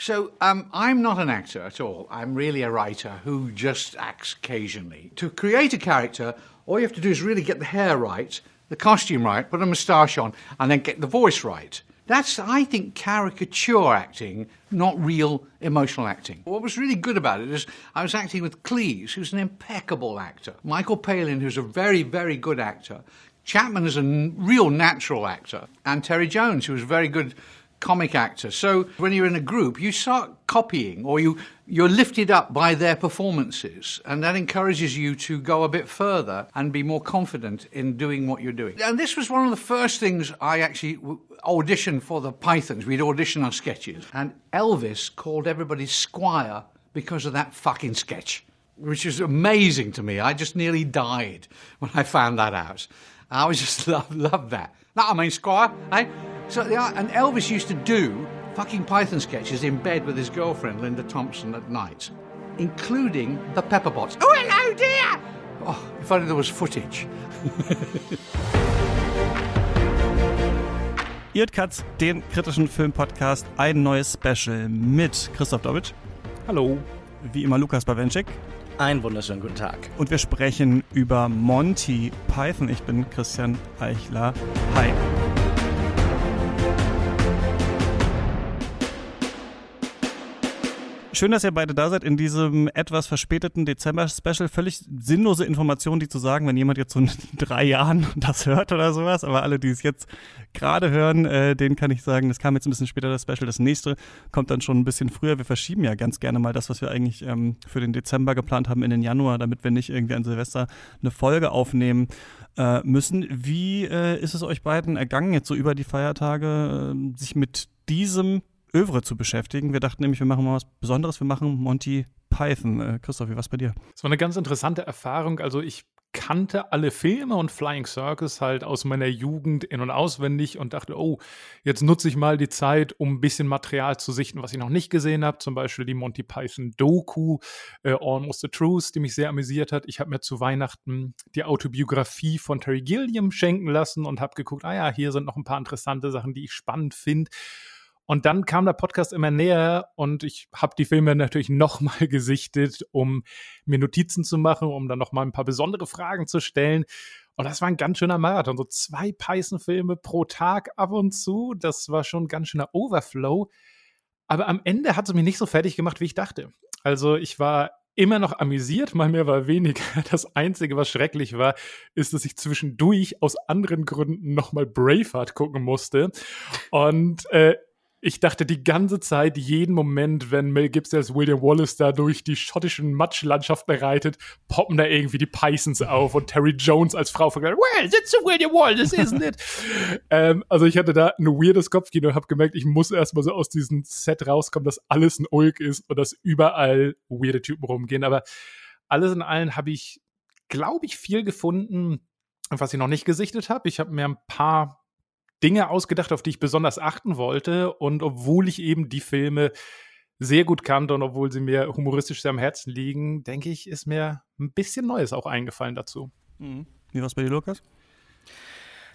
So, um, I'm not an actor at all. I'm really a writer who just acts occasionally. To create a character, all you have to do is really get the hair right, the costume right, put a moustache on, and then get the voice right. That's, I think, caricature acting, not real emotional acting. What was really good about it is I was acting with Cleese, who's an impeccable actor, Michael Palin, who's a very, very good actor, Chapman is a real natural actor, and Terry Jones, who was very good comic actor. So when you're in a group, you start copying or you, you're lifted up by their performances. And that encourages you to go a bit further and be more confident in doing what you're doing. And this was one of the first things I actually auditioned for the Pythons. We'd audition our sketches. And Elvis called everybody Squire because of that fucking sketch. Which is amazing to me. I just nearly died when I found that out. I was just love, love that. That I mean, Squire, eh? So, the, and Elvis used to do fucking Python sketches in bed with his girlfriend, Linda Thompson, at night, including the Pepperbots. Oh, hello, dear! Oh, if only there was footage. Ihr hört Katz, den kritischen Filmpodcast, ein neues Special mit Christoph Dobitsch. Hallo. Wie immer Lukas Bawenschik. Einen wunderschönen guten Tag. Und wir sprechen über Monty Python. Ich bin Christian Eichler. Hi. Schön, dass ihr beide da seid in diesem etwas verspäteten Dezember-Special. Völlig sinnlose Information, die zu sagen, wenn jemand jetzt so in drei Jahren das hört oder sowas. Aber alle, die es jetzt gerade hören, äh, denen kann ich sagen, das kam jetzt ein bisschen später, das Special. Das nächste kommt dann schon ein bisschen früher. Wir verschieben ja ganz gerne mal das, was wir eigentlich ähm, für den Dezember geplant haben, in den Januar, damit wir nicht irgendwie an Silvester eine Folge aufnehmen äh, müssen. Wie äh, ist es euch beiden ergangen, jetzt so über die Feiertage, äh, sich mit diesem Övre zu beschäftigen. Wir dachten nämlich, wir machen mal was Besonderes. Wir machen Monty Python. Äh, Christoph, wie war es bei dir? Es war eine ganz interessante Erfahrung. Also ich kannte alle Filme und Flying Circus halt aus meiner Jugend in- und auswendig und dachte, oh, jetzt nutze ich mal die Zeit, um ein bisschen Material zu sichten, was ich noch nicht gesehen habe. Zum Beispiel die Monty Python Doku, äh, Almost the Truth, die mich sehr amüsiert hat. Ich habe mir zu Weihnachten die Autobiografie von Terry Gilliam schenken lassen und habe geguckt, ah ja, hier sind noch ein paar interessante Sachen, die ich spannend finde. Und dann kam der Podcast immer näher und ich habe die Filme natürlich nochmal gesichtet, um mir Notizen zu machen, um dann nochmal ein paar besondere Fragen zu stellen. Und das war ein ganz schöner Marathon. So zwei Python-Filme pro Tag ab und zu. Das war schon ein ganz schöner Overflow. Aber am Ende hat es mich nicht so fertig gemacht, wie ich dachte. Also ich war immer noch amüsiert, mal mehr, mal weniger. Das Einzige, was schrecklich war, ist, dass ich zwischendurch aus anderen Gründen nochmal Braveheart gucken musste. Und äh, ich dachte die ganze Zeit, jeden Moment, wenn Mel Gibson als William Wallace da durch die schottischen Matschlandschaften reitet, poppen da irgendwie die Pisons auf und Terry Jones als Frau vergleicht, well, that's a William Wallace, isn't it? ähm, also ich hatte da ein weirdes Kopfkino und habe gemerkt, ich muss erstmal so aus diesem Set rauskommen, dass alles ein Ulk ist und dass überall weirde Typen rumgehen. Aber alles in allem habe ich, glaube ich, viel gefunden, was ich noch nicht gesichtet habe. Ich habe mir ein paar Dinge ausgedacht, auf die ich besonders achten wollte. Und obwohl ich eben die Filme sehr gut kannte und obwohl sie mir humoristisch sehr am Herzen liegen, denke ich, ist mir ein bisschen Neues auch eingefallen dazu. Mhm. Wie war es bei dir, Lukas?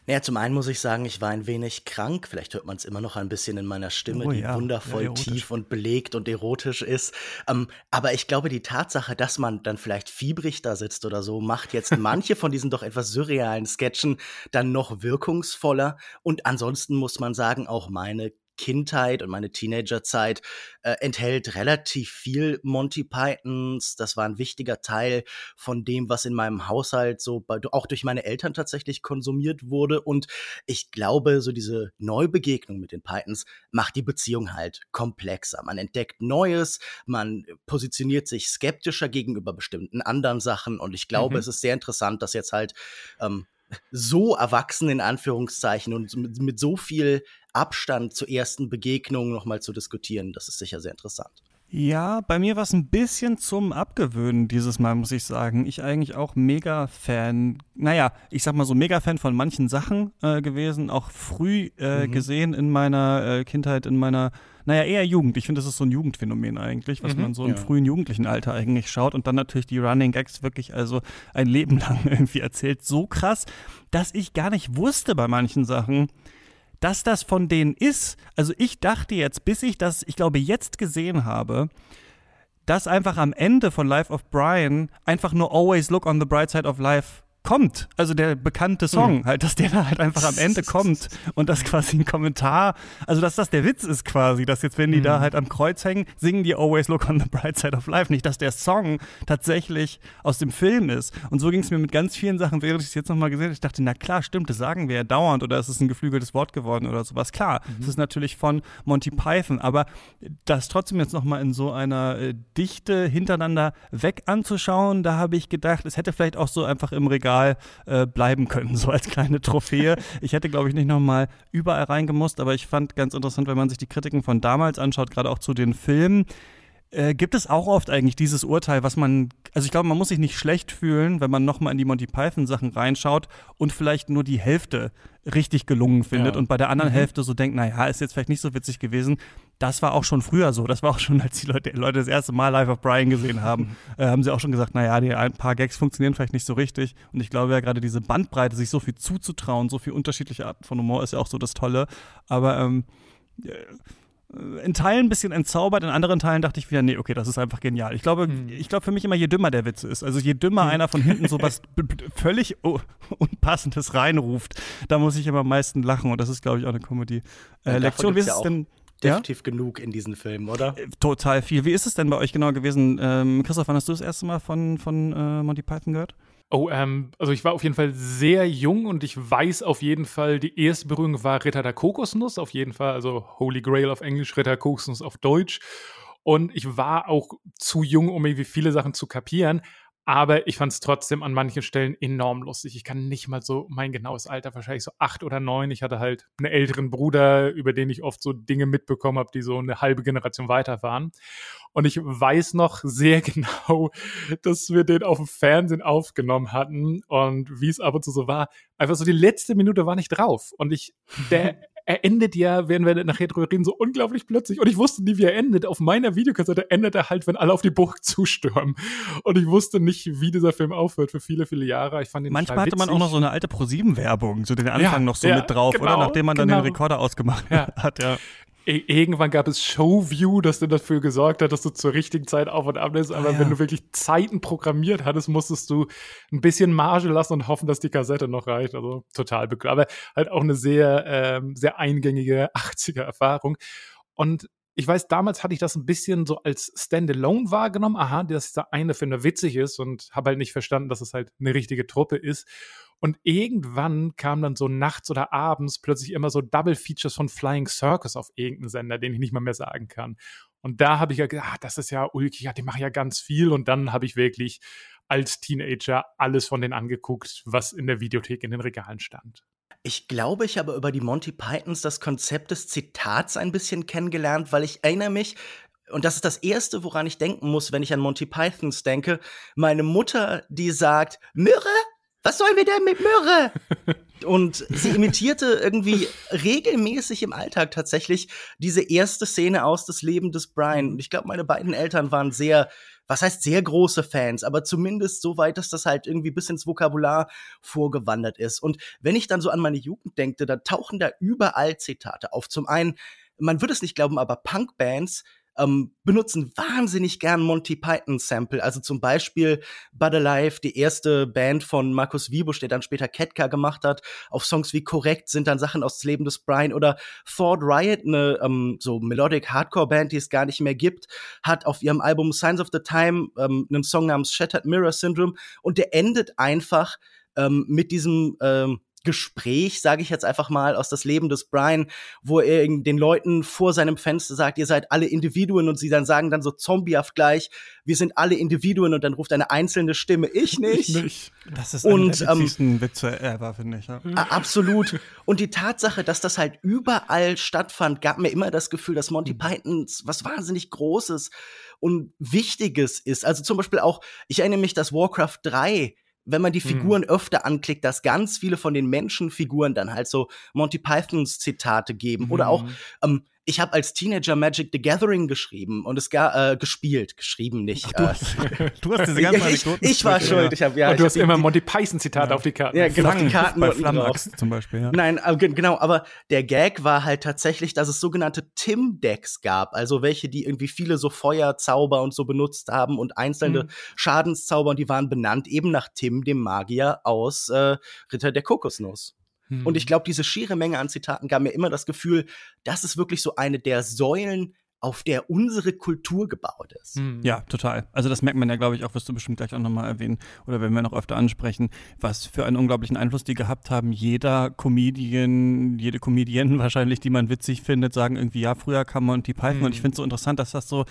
Naja, zum einen muss ich sagen, ich war ein wenig krank. Vielleicht hört man es immer noch ein bisschen in meiner Stimme, Oh die ja, wundervoll ja, tief und belegt und erotisch ist. Ähm, aber ich glaube, die Tatsache, dass man dann vielleicht fiebrig da sitzt oder so, macht jetzt manche von diesen doch etwas surrealen Sketchen dann noch wirkungsvoller. Und ansonsten muss man sagen, auch meine Kindheit und meine Teenagerzeit äh, enthält relativ viel Monty Pythons. Das war ein wichtiger Teil von dem, was in meinem Haushalt so bei, auch durch meine Eltern tatsächlich konsumiert wurde. Und ich glaube, so diese Neubegegnung mit den Pythons macht die Beziehung halt komplexer. Man entdeckt Neues, man positioniert sich skeptischer gegenüber bestimmten anderen Sachen. Und ich glaube, Mhm. es ist sehr interessant, dass jetzt halt ähm, so erwachsen in Anführungszeichen und mit, mit so viel Abstand zur ersten Begegnung nochmal zu diskutieren. Das ist sicher sehr interessant. Ja, bei mir war es ein bisschen zum Abgewöhnen dieses Mal, muss ich sagen. Ich eigentlich auch Mega-Fan, naja, ich sag mal so Mega-Fan von manchen Sachen äh, gewesen, auch früh äh, Mhm. gesehen in meiner äh, Kindheit, in meiner, naja, eher Jugend. Ich finde, das ist so ein Jugendphänomen eigentlich, was Mhm, man so im ja. frühen jugendlichen Alter eigentlich schaut und dann natürlich die Running Gags wirklich also ein Leben lang irgendwie erzählt. So krass, dass ich gar nicht wusste bei manchen Sachen, dass das von denen ist. Also ich dachte jetzt, bis ich das, ich glaube, jetzt gesehen habe, dass einfach am Ende von Life of Brian einfach nur Always Look on the Bright Side of Life kommt. Also der bekannte Song, mhm. halt, dass der da halt einfach am Ende kommt und das quasi ein Kommentar, also dass das der Witz ist quasi, dass jetzt, wenn die mhm. da halt am Kreuz hängen, singen die Always Look on the Bright Side of Life. Nicht, dass der Song tatsächlich aus dem Film ist. Und so ging es mir mit ganz vielen Sachen, während ich es jetzt nochmal gesehen habe. Ich dachte, na klar, stimmt, das sagen wir ja dauernd oder ist es ein geflügeltes Wort geworden oder sowas. Klar, mhm. es ist natürlich von Monty Python, aber das trotzdem jetzt nochmal in so einer äh, Dichte hintereinander weg anzuschauen, da habe ich gedacht, es hätte vielleicht auch so einfach im Regal Regal äh, bleiben können, so als kleine Trophäe. ich hätte, glaube ich, nicht nochmal überall reingemusst, aber ich fand ganz interessant, wenn man sich die Kritiken von damals anschaut, gerade auch zu den Filmen. Äh, gibt es auch oft eigentlich dieses Urteil, was man, also ich glaube, man muss sich nicht schlecht fühlen, wenn man nochmal in die Monty Python Sachen reinschaut und vielleicht nur die Hälfte richtig gelungen findet ja. und bei der anderen mhm. Hälfte so denkt, naja, ist jetzt vielleicht nicht so witzig gewesen. Das war auch schon früher so. Das war auch schon, als die Leute, Leute das erste Mal Live of Brian gesehen haben, äh, haben sie auch schon gesagt, naja, die ein paar Gags funktionieren vielleicht nicht so richtig. Und ich glaube ja gerade diese Bandbreite, sich so viel zuzutrauen, so viel unterschiedliche Arten von Humor ist ja auch so das Tolle. Aber ähm, in Teilen ein bisschen entzaubert, in anderen Teilen dachte ich wieder, nee, okay, das ist einfach genial. Ich glaube, mhm. ich glaube für mich immer, je dümmer der Witz ist, also je dümmer mhm. einer von hinten so was völlig Unpassendes reinruft, da muss ich immer am meisten lachen und das ist, glaube ich, auch eine Comedy-Lektion. Äh, Wie ist es denn? Definitiv ja? genug in diesen Filmen, oder? Äh, total viel. Wie ist es denn bei euch genau gewesen? Ähm, Christoph, wann hast du das erste Mal von, von äh, Monty Python gehört? Oh, ähm, also ich war auf jeden Fall sehr jung und ich weiß auf jeden Fall, die erste Berührung war Ritter der Kokosnuss, auf jeden Fall, also Holy Grail auf Englisch, Ritter der Kokosnuss auf Deutsch. Und ich war auch zu jung, um irgendwie viele Sachen zu kapieren. Aber ich fand es trotzdem an manchen Stellen enorm lustig. Ich kann nicht mal so mein genaues Alter, wahrscheinlich so acht oder neun. Ich hatte halt einen älteren Bruder, über den ich oft so Dinge mitbekommen habe, die so eine halbe Generation weiter waren. Und ich weiß noch sehr genau, dass wir den auf dem Fernsehen aufgenommen hatten und wie es ab und zu so war. Einfach so die letzte Minute war nicht drauf. Und ich, der er endet ja, werden wir nachher drüber reden, so unglaublich plötzlich. Und ich wusste nie, wie er endet. Auf meiner Videokassette endet er halt, wenn alle auf die Burg zustürmen. Und ich wusste nicht, wie dieser Film aufhört für viele, viele Jahre. Ich fand ihn Manchmal hatte man auch noch so eine alte Pro-7-Werbung, so den Anfang ja, noch so ja, mit drauf, genau, oder? Nachdem man dann genau. den Rekorder ausgemacht ja. hat, ja irgendwann gab es Showview, das dann dafür gesorgt hat, dass du zur richtigen Zeit auf und ab bist. Aber ah, ja. wenn du wirklich Zeiten programmiert hattest, musstest du ein bisschen Marge lassen und hoffen, dass die Kassette noch reicht. Also total bekloppt. Aber halt auch eine sehr, ähm, sehr eingängige 80er-Erfahrung. Und ich weiß, damals hatte ich das ein bisschen so als Standalone wahrgenommen. Aha, dass der eine Finde witzig ist und habe halt nicht verstanden, dass es halt eine richtige Truppe ist. Und irgendwann kam dann so nachts oder abends plötzlich immer so Double Features von Flying Circus auf irgendeinen Sender, den ich nicht mal mehr sagen kann. Und da habe ich ja gedacht, ah, das ist ja ulkig, ja, die machen ja ganz viel. Und dann habe ich wirklich als Teenager alles von denen angeguckt, was in der Videothek in den Regalen stand. Ich glaube, ich habe über die Monty Pythons das Konzept des Zitats ein bisschen kennengelernt, weil ich erinnere mich, und das ist das Erste, woran ich denken muss, wenn ich an Monty Pythons denke, meine Mutter, die sagt, Myrrhe, was sollen wir denn mit Möhre? Und sie imitierte irgendwie regelmäßig im Alltag tatsächlich diese erste Szene aus das Leben des Brian. Und ich glaube, meine beiden Eltern waren sehr, was heißt sehr große Fans, aber zumindest so weit, dass das halt irgendwie bis ins Vokabular vorgewandert ist. Und wenn ich dann so an meine Jugend denke, da tauchen da überall Zitate auf. Zum einen, man würde es nicht glauben, aber Punkbands ähm, benutzen wahnsinnig gern Monty Python Sample. Also zum Beispiel Bud Alive, die erste Band von Markus Wiebusch, der dann später Ketka gemacht hat. Auf Songs wie Korrekt sind dann Sachen aus Leben des Brian oder Thought Riot, eine ähm, so Melodic Hardcore Band, die es gar nicht mehr gibt, hat auf ihrem Album Signs of the Time ähm, einen Song namens Shattered Mirror Syndrome und der endet einfach ähm, mit diesem ähm, Gespräch, sage ich jetzt einfach mal, aus das Leben des Brian, wo er den Leuten vor seinem Fenster sagt, ihr seid alle Individuen und sie dann sagen dann so zombiehaft gleich, wir sind alle Individuen und dann ruft eine einzelne Stimme, ich nicht. Ich nicht. Das ist und, der ähm, Witze ever, finde ich. Ja. Absolut. Und die Tatsache, dass das halt überall stattfand, gab mir immer das Gefühl, dass Monty mhm. Python was wahnsinnig Großes und Wichtiges ist. Also zum Beispiel auch, ich erinnere mich, dass Warcraft 3 wenn man die mhm. Figuren mhm. öfter anklickt, dass ganz viele von den Menschenfiguren dann halt so Monty Pythons Zitate geben. Mhm. Oder auch, mhm. ähm, ich habe als Teenager Magic the Gathering geschrieben und es gar äh, gespielt, geschrieben nicht. Ach, du, äh, hast, du, hast, diese ganzen ich, ich war schuld. Ich hab, ja, und du hast immer Monty Python Zitat ja. auf die Karten. Ja, genau, die Karten bei Flammax zum Beispiel. Ja. Nein, aber, genau, aber der Gag war halt tatsächlich, dass es sogenannte Tim-Decks gab, also welche, die irgendwie viele so Feuerzauber und so benutzt haben und einzelne hm. Schadenszauber und die waren benannt eben nach Tim, dem Magier aus äh, Ritter der Kokosnuss. Hm. Und ich glaube, diese schiere Menge an Zitaten gab mir immer das Gefühl, das ist wirklich so eine der Säulen, auf der unsere Kultur gebaut ist. Hm. Ja, total. Also das merkt man ja, glaube ich, auch, wirst du bestimmt gleich auch nochmal erwähnen oder wenn wir noch öfter ansprechen, was für einen unglaublichen Einfluss die gehabt haben. Jeder Comedian, jede Comedienne wahrscheinlich, die man witzig findet, sagen irgendwie, ja, früher kam Monty Python hm. und ich finde es so interessant, dass das so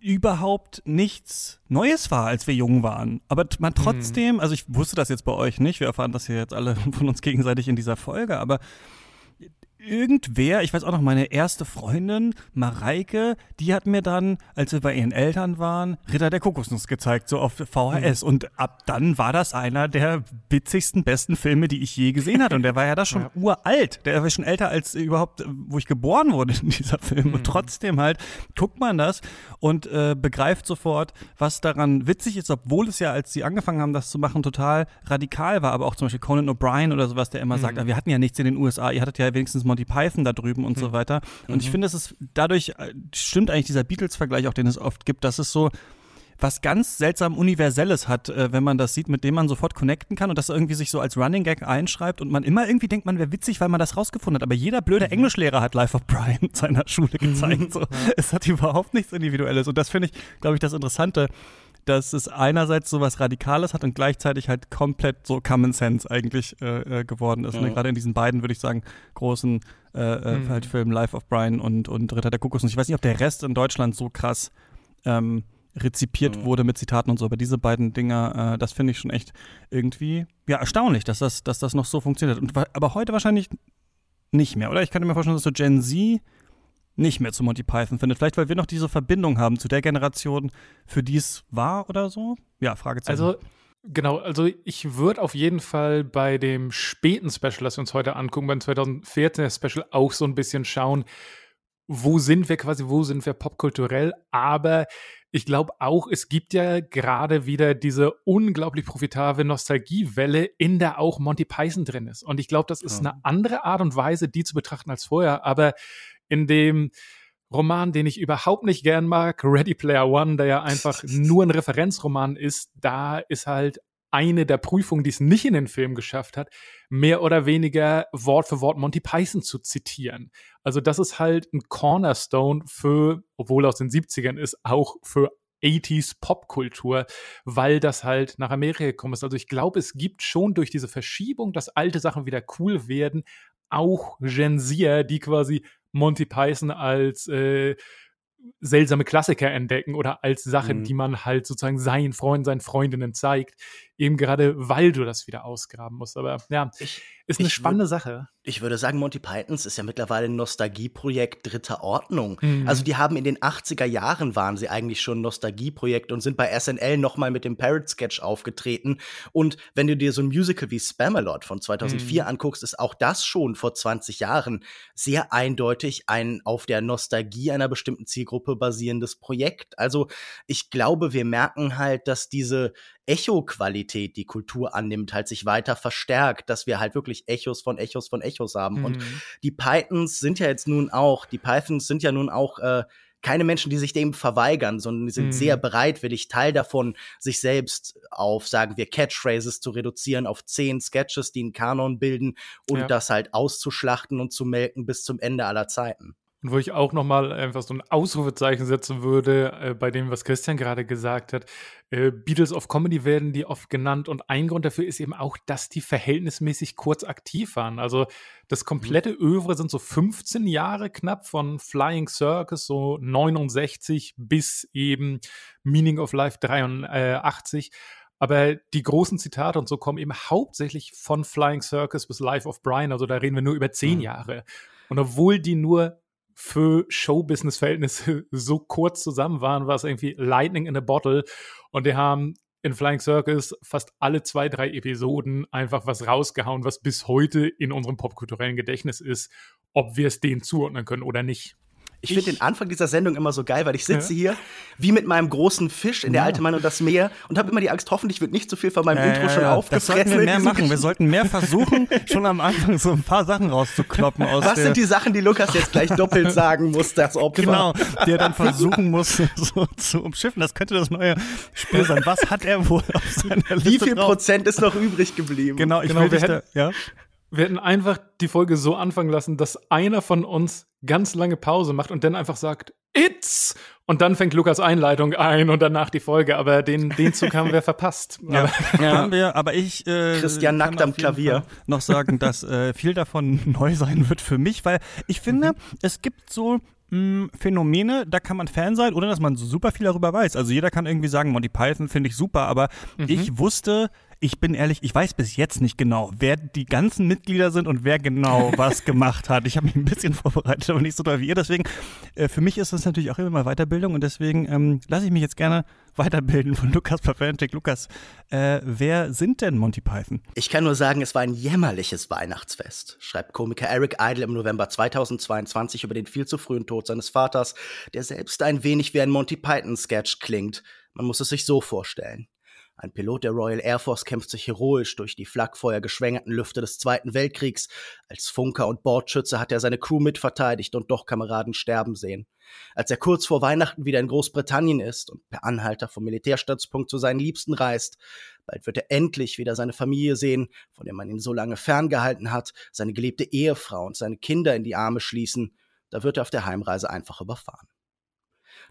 überhaupt nichts Neues war, als wir jung waren. Aber man trotzdem, also ich wusste das jetzt bei euch nicht, wir erfahren das hier jetzt alle von uns gegenseitig in dieser Folge, aber irgendwer, ich weiß auch noch, meine erste Freundin, Mareike, die hat mir dann, als wir bei ihren Eltern waren, Ritter der Kokosnuss gezeigt, so auf VHS. Mhm. Und ab dann war das einer der witzigsten, besten Filme, die ich je gesehen hatte. Und der war ja da schon ja. uralt. Der war schon älter als überhaupt, wo ich geboren wurde in dieser Film. Mhm. Und trotzdem halt guckt man das und äh, begreift sofort, was daran witzig ist, obwohl es ja, als sie angefangen haben, das zu machen, total radikal war. Aber auch zum Beispiel Conan O'Brien oder sowas, der immer mhm. sagt, ah, wir hatten ja nichts in den USA, ihr hattet ja wenigstens Monty Python da drüben und mhm. so weiter. Und mhm. ich finde, es ist dadurch äh, stimmt eigentlich dieser Beatles-Vergleich, auch den es oft gibt, dass es so was ganz seltsam Universelles hat, äh, wenn man das sieht, mit dem man sofort connecten kann und das irgendwie sich so als Running Gag einschreibt und man immer irgendwie denkt, man wäre witzig, weil man das rausgefunden hat. Aber jeder blöde mhm. Englischlehrer hat Life of Brian in seiner Schule gezeigt. So. Ja. Es hat überhaupt nichts Individuelles. Und das finde ich, glaube ich, das Interessante dass es einerseits so was Radikales hat und gleichzeitig halt komplett so Common Sense eigentlich äh, äh geworden ist. Ne? Ja. Ne? Gerade in diesen beiden, würde ich sagen, großen äh, äh, mhm. halt Filmen Life of Brian und, und Ritter der Kokos. Und ich weiß nicht, ob der Rest in Deutschland so krass ähm, rezipiert mhm. wurde mit Zitaten und so, aber diese beiden Dinger, äh, das finde ich schon echt irgendwie ja erstaunlich, dass das, dass das noch so funktioniert. Und, aber heute wahrscheinlich nicht mehr, oder? Ich kann mir vorstellen, dass so Gen Z nicht mehr zu Monty Python findet. Vielleicht, weil wir noch diese Verbindung haben zu der Generation, für die es war oder so? Ja, Fragezeichen. Also, genau, also ich würde auf jeden Fall bei dem späten Special, das wir uns heute angucken, beim 2014er Special auch so ein bisschen schauen, wo sind wir quasi, wo sind wir popkulturell, aber ich glaube auch, es gibt ja gerade wieder diese unglaublich profitable Nostalgiewelle, in der auch Monty Python drin ist. Und ich glaube, das ist ja. eine andere Art und Weise, die zu betrachten als vorher. Aber in dem Roman, den ich überhaupt nicht gern mag, Ready Player One, der ja einfach nur ein Referenzroman ist, da ist halt eine der Prüfungen, die es nicht in den Film geschafft hat, mehr oder weniger Wort für Wort Monty Python zu zitieren. Also das ist halt ein Cornerstone für, obwohl aus den 70ern ist, auch für 80s Popkultur, weil das halt nach Amerika gekommen ist. Also ich glaube, es gibt schon durch diese Verschiebung, dass alte Sachen wieder cool werden, auch Gen Zier, die quasi Monty Python als äh, seltsame Klassiker entdecken oder als Sache, mhm. die man halt sozusagen seinen Freunden, seinen Freundinnen zeigt, eben gerade weil du das wieder ausgraben musst. Aber ja, ich, ist eine spannende Sache ich würde sagen, Monty Pythons ist ja mittlerweile ein Nostalgieprojekt dritter Ordnung. Mhm. Also die haben in den 80er Jahren waren sie eigentlich schon ein Nostalgieprojekt und sind bei SNL nochmal mit dem Parrot-Sketch aufgetreten. Und wenn du dir so ein Musical wie Spamalot von 2004 mhm. anguckst, ist auch das schon vor 20 Jahren sehr eindeutig ein auf der Nostalgie einer bestimmten Zielgruppe basierendes Projekt. Also ich glaube, wir merken halt, dass diese Echo-Qualität, die Kultur annimmt, halt sich weiter verstärkt, dass wir halt wirklich Echos von Echos von Echos haben. Mhm. Und die Pythons sind ja jetzt nun auch, die Pythons sind ja nun auch äh, keine Menschen, die sich dem verweigern, sondern die sind mhm. sehr bereitwillig, Teil davon, sich selbst auf, sagen wir, Catchphrases zu reduzieren, auf zehn Sketches, die einen Kanon bilden und ja. das halt auszuschlachten und zu melken bis zum Ende aller Zeiten. Und wo ich auch nochmal einfach so ein Ausrufezeichen setzen würde, äh, bei dem, was Christian gerade gesagt hat. Äh, Beatles of Comedy werden die oft genannt. Und ein Grund dafür ist eben auch, dass die verhältnismäßig kurz aktiv waren. Also das komplette mhm. Övre sind so 15 Jahre knapp von Flying Circus, so 69 bis eben Meaning of Life 83. Aber die großen Zitate und so kommen eben hauptsächlich von Flying Circus bis Life of Brian. Also da reden wir nur über zehn mhm. Jahre. Und obwohl die nur für Showbusiness-Verhältnisse so kurz zusammen waren, war es irgendwie Lightning in a Bottle. Und die haben in Flying Circus fast alle zwei, drei Episoden einfach was rausgehauen, was bis heute in unserem popkulturellen Gedächtnis ist. ob wir es denen zuordnen können oder nicht. Ich finde den Anfang dieser Sendung immer so geil, weil ich sitze ja. hier wie mit meinem großen Fisch in der ja. alte Mann und das Meer und habe immer die Angst, hoffentlich wird nicht zu so viel von meinem ja, Intro schon aufgefressen. Das sollten wir mehr machen. Wir sollten mehr versuchen, schon am Anfang so ein paar Sachen rauszukloppen. Aus Was sind die Sachen, die Lukas jetzt gleich doppelt sagen muss, das Opfer? Genau, der dann versuchen muss, so zu umschiffen. Das könnte das neue Spiel sein. Was hat er wohl auf seiner Liste Wie viel drauf? Prozent ist noch übrig geblieben? Genau, ich genau, will wir hätten, da, ja? Wir hätten einfach die Folge so anfangen lassen, dass einer von uns ganz lange Pause macht und dann einfach sagt, It's! Und dann fängt Lukas Einleitung ein und danach die Folge. Aber den, den Zug haben wir verpasst. Ja, aber, ja. haben wir, aber ich äh, Christian nackt am Klavier noch sagen, dass äh, viel davon neu sein wird für mich, weil ich finde, mhm. es gibt so hm, Phänomene, da kann man Fan sein, ohne dass man so super viel darüber weiß. Also jeder kann irgendwie sagen, Monty Python finde ich super, aber mhm. ich wusste ich bin ehrlich, ich weiß bis jetzt nicht genau, wer die ganzen Mitglieder sind und wer genau was gemacht hat. Ich habe mich ein bisschen vorbereitet, aber nicht so toll wie ihr. Deswegen, äh, für mich ist das natürlich auch immer mal Weiterbildung und deswegen ähm, lasse ich mich jetzt gerne weiterbilden von Lukas Paventik. Lukas, äh, wer sind denn Monty Python? Ich kann nur sagen, es war ein jämmerliches Weihnachtsfest, schreibt Komiker Eric Idle im November 2022 über den viel zu frühen Tod seines Vaters, der selbst ein wenig wie ein Monty Python-Sketch klingt. Man muss es sich so vorstellen. Ein Pilot der Royal Air Force kämpft sich heroisch durch die Flakfeuer geschwängerten Lüfte des Zweiten Weltkriegs. Als Funker und Bordschütze hat er seine Crew mitverteidigt und doch Kameraden sterben sehen. Als er kurz vor Weihnachten wieder in Großbritannien ist und per Anhalter vom Militärstützpunkt zu seinen Liebsten reist, bald wird er endlich wieder seine Familie sehen, von der man ihn so lange ferngehalten hat, seine geliebte Ehefrau und seine Kinder in die Arme schließen, da wird er auf der Heimreise einfach überfahren.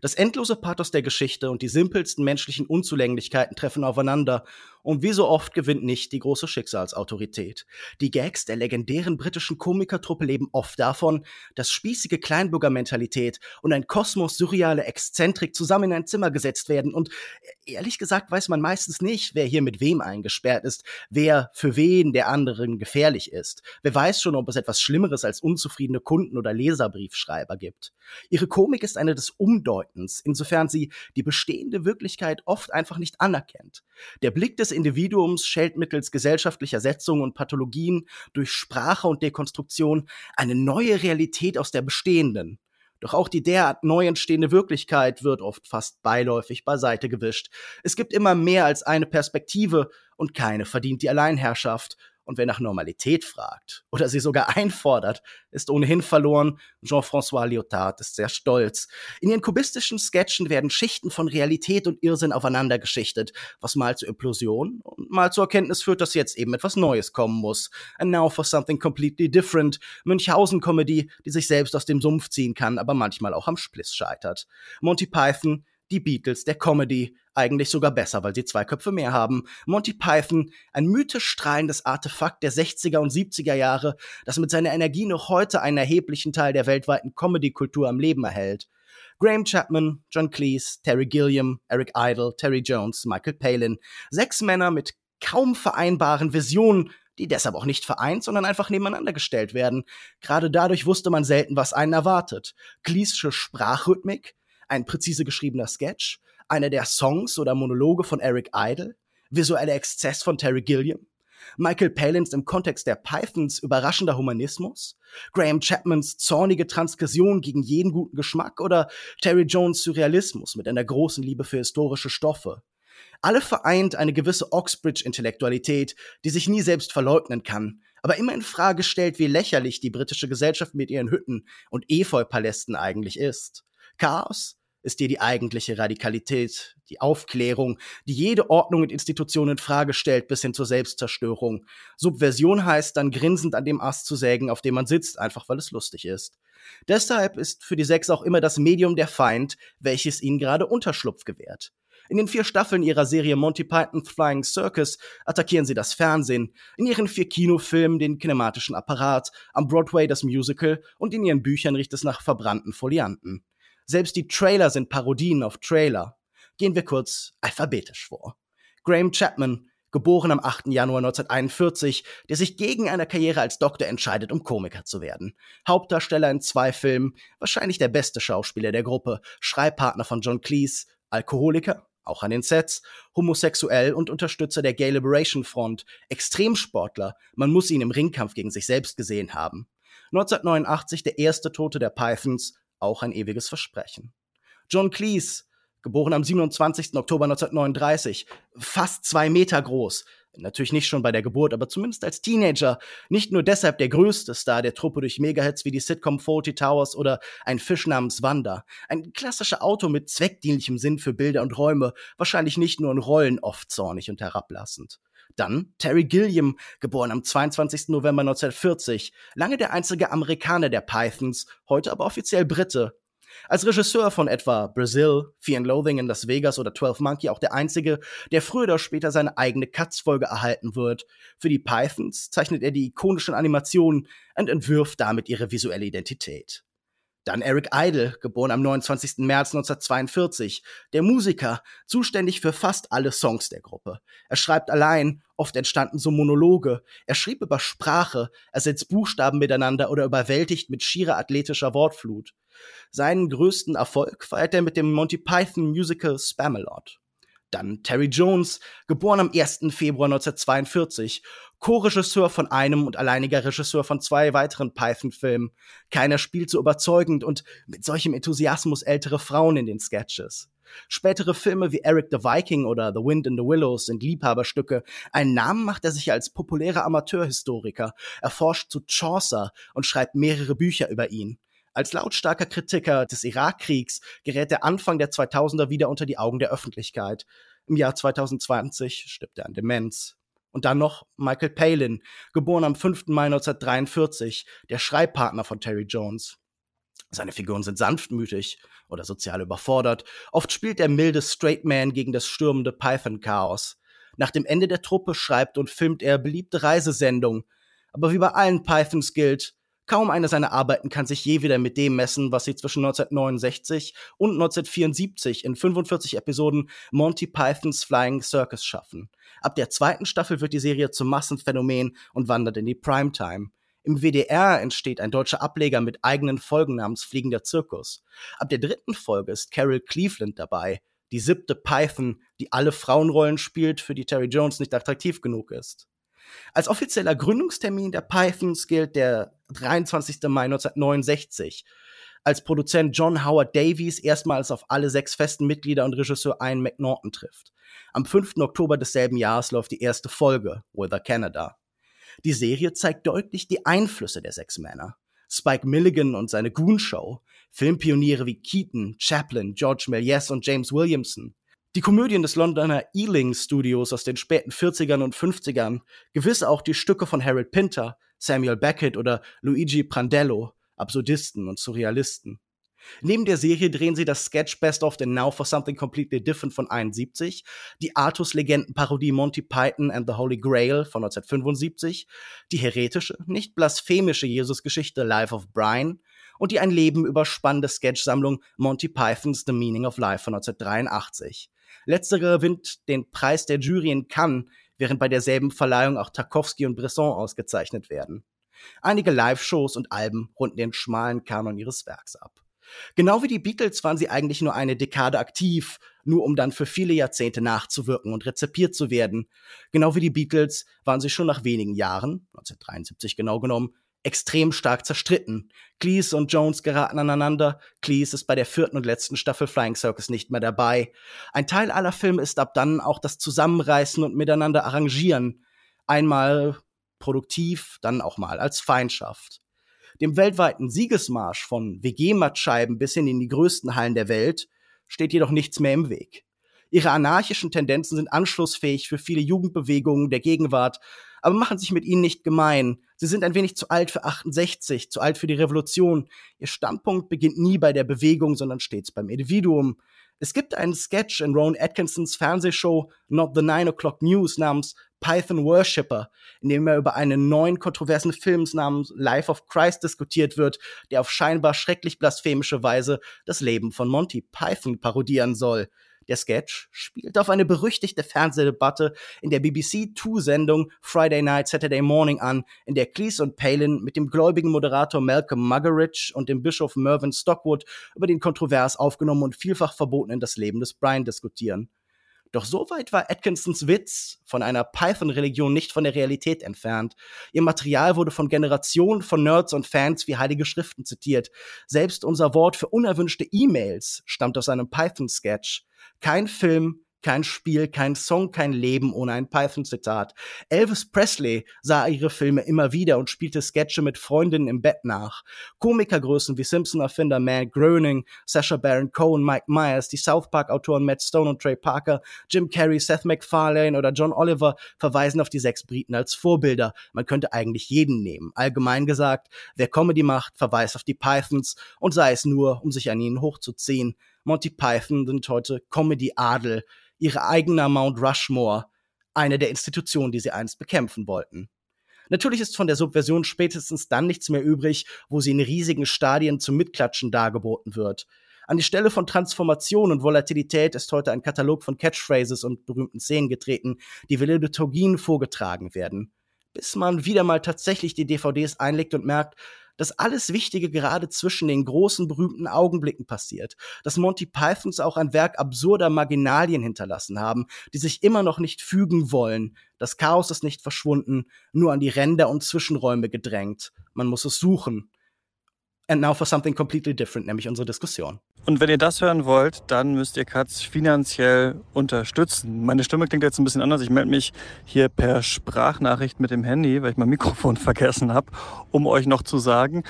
Das endlose Pathos der Geschichte und die simpelsten menschlichen Unzulänglichkeiten treffen aufeinander und wie so oft gewinnt nicht die große Schicksalsautorität. Die Gags der legendären britischen Komikertruppe leben oft davon, dass spießige Kleinbürgermentalität und ein Kosmos surreale Exzentrik zusammen in ein Zimmer gesetzt werden und ehrlich gesagt weiß man meistens nicht, wer hier mit wem eingesperrt ist, wer für wen der anderen gefährlich ist. Wer weiß schon, ob es etwas Schlimmeres als unzufriedene Kunden oder Leserbriefschreiber gibt. Ihre Komik ist eine des Umdeutens, insofern sie die bestehende Wirklichkeit oft einfach nicht anerkennt. Der Blick des Individuums schält mittels gesellschaftlicher Setzungen und Pathologien durch Sprache und Dekonstruktion eine neue Realität aus der bestehenden. Doch auch die derart neu entstehende Wirklichkeit wird oft fast beiläufig beiseite gewischt. Es gibt immer mehr als eine Perspektive und keine verdient die Alleinherrschaft. Und wer nach Normalität fragt oder sie sogar einfordert, ist ohnehin verloren. Jean-François Lyotard ist sehr stolz. In ihren kubistischen Sketchen werden Schichten von Realität und Irrsinn aufeinander geschichtet, was mal zur Implosion und mal zur Erkenntnis führt, dass jetzt eben etwas Neues kommen muss. And now for something completely different. Münchhausen-Comedy, die sich selbst aus dem Sumpf ziehen kann, aber manchmal auch am Spliss scheitert. Monty Python, die Beatles der Comedy, eigentlich sogar besser, weil sie zwei Köpfe mehr haben. Monty Python, ein mythisch strahlendes Artefakt der 60er und 70er Jahre, das mit seiner Energie noch heute einen erheblichen Teil der weltweiten Comedy-Kultur am Leben erhält. Graham Chapman, John Cleese, Terry Gilliam, Eric Idle, Terry Jones, Michael Palin. Sechs Männer mit kaum vereinbaren Visionen, die deshalb auch nicht vereint, sondern einfach nebeneinander gestellt werden. Gerade dadurch wusste man selten, was einen erwartet. Cleesche Sprachrhythmik, ein präzise geschriebener Sketch, einer der Songs oder Monologe von Eric Idle, visueller Exzess von Terry Gilliam, Michael Palins im Kontext der Pythons überraschender Humanismus, Graham Chapmans zornige Transgression gegen jeden guten Geschmack oder Terry Jones Surrealismus mit einer großen Liebe für historische Stoffe. Alle vereint eine gewisse Oxbridge-Intellektualität, die sich nie selbst verleugnen kann, aber immer in Frage stellt, wie lächerlich die britische Gesellschaft mit ihren Hütten und Efeupalästen eigentlich ist. Chaos, ist dir die eigentliche Radikalität, die Aufklärung, die jede Ordnung und Institution in Frage stellt, bis hin zur Selbstzerstörung. Subversion heißt dann grinsend an dem Ast zu sägen, auf dem man sitzt, einfach weil es lustig ist. Deshalb ist für die Sechs auch immer das Medium der Feind, welches ihnen gerade Unterschlupf gewährt. In den vier Staffeln ihrer Serie Monty Python's Flying Circus attackieren sie das Fernsehen, in ihren vier Kinofilmen den kinematischen Apparat, am Broadway das Musical und in ihren Büchern riecht es nach verbrannten Folianten. Selbst die Trailer sind Parodien auf Trailer. Gehen wir kurz alphabetisch vor. Graham Chapman, geboren am 8. Januar 1941, der sich gegen eine Karriere als Doktor entscheidet, um Komiker zu werden. Hauptdarsteller in zwei Filmen, wahrscheinlich der beste Schauspieler der Gruppe, Schreibpartner von John Cleese, Alkoholiker, auch an den Sets, homosexuell und Unterstützer der Gay Liberation Front, Extremsportler, man muss ihn im Ringkampf gegen sich selbst gesehen haben. 1989 der erste Tote der Pythons, auch ein ewiges Versprechen. John Cleese, geboren am 27. Oktober 1939, fast zwei Meter groß, Natürlich nicht schon bei der Geburt, aber zumindest als Teenager. Nicht nur deshalb der größte Star der Truppe durch Megahits wie die Sitcom Faulty Towers oder ein Fisch namens Wanda. Ein klassischer Auto mit zweckdienlichem Sinn für Bilder und Räume, wahrscheinlich nicht nur in Rollen oft zornig und herablassend. Dann Terry Gilliam, geboren am 22. November 1940, lange der einzige Amerikaner der Pythons, heute aber offiziell Brite, als Regisseur von etwa Brazil, Fear and Loathing in Las Vegas oder 12 Monkey auch der einzige, der früher oder später seine eigene Cuts-Folge erhalten wird. Für die Pythons zeichnet er die ikonischen Animationen und entwirft damit ihre visuelle Identität. Dann Eric Idle, geboren am 29. März 1942, der Musiker, zuständig für fast alle Songs der Gruppe. Er schreibt allein, oft entstanden so Monologe. Er schrieb über Sprache, er setzt Buchstaben miteinander oder überwältigt mit schierer athletischer Wortflut. Seinen größten Erfolg feiert er mit dem Monty Python Musical Spamalot. Dann Terry Jones, geboren am 1. Februar 1942, Co-Regisseur von einem und alleiniger Regisseur von zwei weiteren Python-Filmen. Keiner spielt so überzeugend und mit solchem Enthusiasmus ältere Frauen in den Sketches. Spätere Filme wie Eric the Viking oder The Wind in the Willows sind Liebhaberstücke. Einen Namen macht er sich als populärer Amateurhistoriker. Er forscht zu Chaucer und schreibt mehrere Bücher über ihn. Als lautstarker Kritiker des Irakkriegs gerät er Anfang der 2000er wieder unter die Augen der Öffentlichkeit. Im Jahr 2020 stirbt er an Demenz. Und dann noch Michael Palin, geboren am 5. Mai 1943, der Schreibpartner von Terry Jones. Seine Figuren sind sanftmütig oder sozial überfordert. Oft spielt er milde Straight Man gegen das stürmende Python-Chaos. Nach dem Ende der Truppe schreibt und filmt er beliebte Reisesendungen. Aber wie bei allen Pythons gilt, Kaum eine seiner Arbeiten kann sich je wieder mit dem messen, was sie zwischen 1969 und 1974 in 45 Episoden Monty Pythons Flying Circus schaffen. Ab der zweiten Staffel wird die Serie zum Massenphänomen und wandert in die Primetime. Im WDR entsteht ein deutscher Ableger mit eigenen Folgen namens Fliegender Zirkus. Ab der dritten Folge ist Carol Cleveland dabei, die siebte Python, die alle Frauenrollen spielt, für die Terry Jones nicht attraktiv genug ist. Als offizieller Gründungstermin der Pythons gilt der 23. Mai 1969, als Produzent John Howard Davies erstmals auf alle sechs festen Mitglieder und Regisseur Ian McNaughton trifft. Am 5. Oktober desselben Jahres läuft die erste Folge, Wither Canada. Die Serie zeigt deutlich die Einflüsse der sechs Männer. Spike Milligan und seine Goon Show, Filmpioniere wie Keaton, Chaplin, George Méliès und James Williamson, die Komödien des Londoner Ealing Studios aus den späten 40ern und 50ern, gewiss auch die Stücke von Harold Pinter, Samuel Beckett oder Luigi Prandello, Absurdisten und Surrealisten. Neben der Serie drehen sie das Sketch Best of the Now for Something Completely Different von 71, die Artus-Legenden-Parodie Monty Python and the Holy Grail von 1975, die heretische, nicht blasphemische Jesusgeschichte Life of Brian und die ein Leben überspannende Sketch-Sammlung Monty Pythons The Meaning of Life von 1983. Letztere gewinnt den Preis der Jury in Cannes, während bei derselben Verleihung auch Tarkovsky und Bresson ausgezeichnet werden. Einige Live-Shows und Alben runden den schmalen Kanon ihres Werks ab. Genau wie die Beatles waren sie eigentlich nur eine Dekade aktiv, nur um dann für viele Jahrzehnte nachzuwirken und rezipiert zu werden. Genau wie die Beatles waren sie schon nach wenigen Jahren, 1973 genau genommen, extrem stark zerstritten. Cleese und Jones geraten aneinander. Cleese ist bei der vierten und letzten Staffel Flying Circus nicht mehr dabei. Ein Teil aller Filme ist ab dann auch das Zusammenreißen und miteinander arrangieren. Einmal produktiv, dann auch mal als Feindschaft. Dem weltweiten Siegesmarsch von WG-Mattscheiben bis hin in die größten Hallen der Welt steht jedoch nichts mehr im Weg. Ihre anarchischen Tendenzen sind anschlussfähig für viele Jugendbewegungen der Gegenwart, aber machen sich mit ihnen nicht gemein. Sie sind ein wenig zu alt für 68, zu alt für die Revolution. Ihr Standpunkt beginnt nie bei der Bewegung, sondern stets beim Individuum. Es gibt einen Sketch in Rowan Atkinsons Fernsehshow Not the Nine O'Clock News namens Python Worshipper, in dem er über einen neuen kontroversen Film namens Life of Christ diskutiert wird, der auf scheinbar schrecklich blasphemische Weise das Leben von Monty Python parodieren soll. Der Sketch spielt auf eine berüchtigte Fernsehdebatte in der BBC Two-Sendung Friday Night, Saturday Morning an, in der Cleese und Palin mit dem gläubigen Moderator Malcolm Muggeridge und dem Bischof Mervyn Stockwood über den kontrovers aufgenommen und vielfach verbotenen das Leben des Brian diskutieren. Doch so weit war Atkinsons Witz von einer Python-Religion nicht von der Realität entfernt. Ihr Material wurde von Generationen von Nerds und Fans wie heilige Schriften zitiert. Selbst unser Wort für unerwünschte E-Mails stammt aus einem Python-Sketch. Kein Film, kein Spiel, kein Song, kein Leben ohne ein Python-Zitat. Elvis Presley sah ihre Filme immer wieder und spielte Sketche mit Freundinnen im Bett nach. Komikergrößen wie Simpson-Erfinder Matt Groening, Sacha Baron Cohen, Mike Myers, die South Park-Autoren Matt Stone und Trey Parker, Jim Carrey, Seth MacFarlane oder John Oliver verweisen auf die sechs Briten als Vorbilder. Man könnte eigentlich jeden nehmen. Allgemein gesagt, wer Comedy macht, verweist auf die Pythons und sei es nur, um sich an ihnen hochzuziehen. Monty Python sind heute Comedy-Adel ihre eigene Mount Rushmore, eine der Institutionen, die sie einst bekämpfen wollten. Natürlich ist von der Subversion spätestens dann nichts mehr übrig, wo sie in riesigen Stadien zum Mitklatschen dargeboten wird. An die Stelle von Transformation und Volatilität ist heute ein Katalog von Catchphrases und berühmten Szenen getreten, die wilde Liturgien vorgetragen werden. Bis man wieder mal tatsächlich die DVDs einlegt und merkt, dass alles Wichtige gerade zwischen den großen berühmten Augenblicken passiert, dass Monty Pythons auch ein Werk absurder Marginalien hinterlassen haben, die sich immer noch nicht fügen wollen. Das Chaos ist nicht verschwunden, nur an die Ränder und Zwischenräume gedrängt. Man muss es suchen. And now for something completely different, nämlich unsere Diskussion. Und wenn ihr das hören wollt, dann müsst ihr Katz finanziell unterstützen. Meine Stimme klingt jetzt ein bisschen anders. Ich melde mich hier per Sprachnachricht mit dem Handy, weil ich mein Mikrofon vergessen habe, um euch noch zu sagen,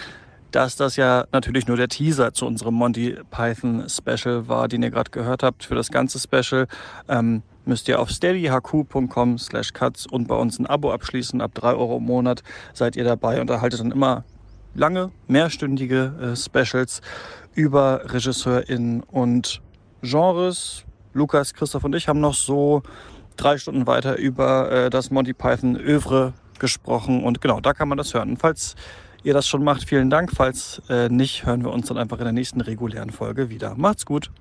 dass das ja natürlich nur der Teaser zu unserem Monty Python Special war, den ihr gerade gehört habt. Für das ganze Special ähm, müsst ihr auf steadyhq.com slash cuts und bei uns ein Abo abschließen. Ab drei Euro im Monat seid ihr dabei und erhaltet dann immer lange, mehrstündige äh, Specials über RegisseurInnen und Genres. Lukas, Christoph und ich haben noch so drei Stunden weiter über äh, das Monty Python Övre gesprochen und genau, da kann man das hören. Und falls ihr das schon macht, vielen Dank. Falls äh, nicht, hören wir uns dann einfach in der nächsten regulären Folge wieder. Macht's gut.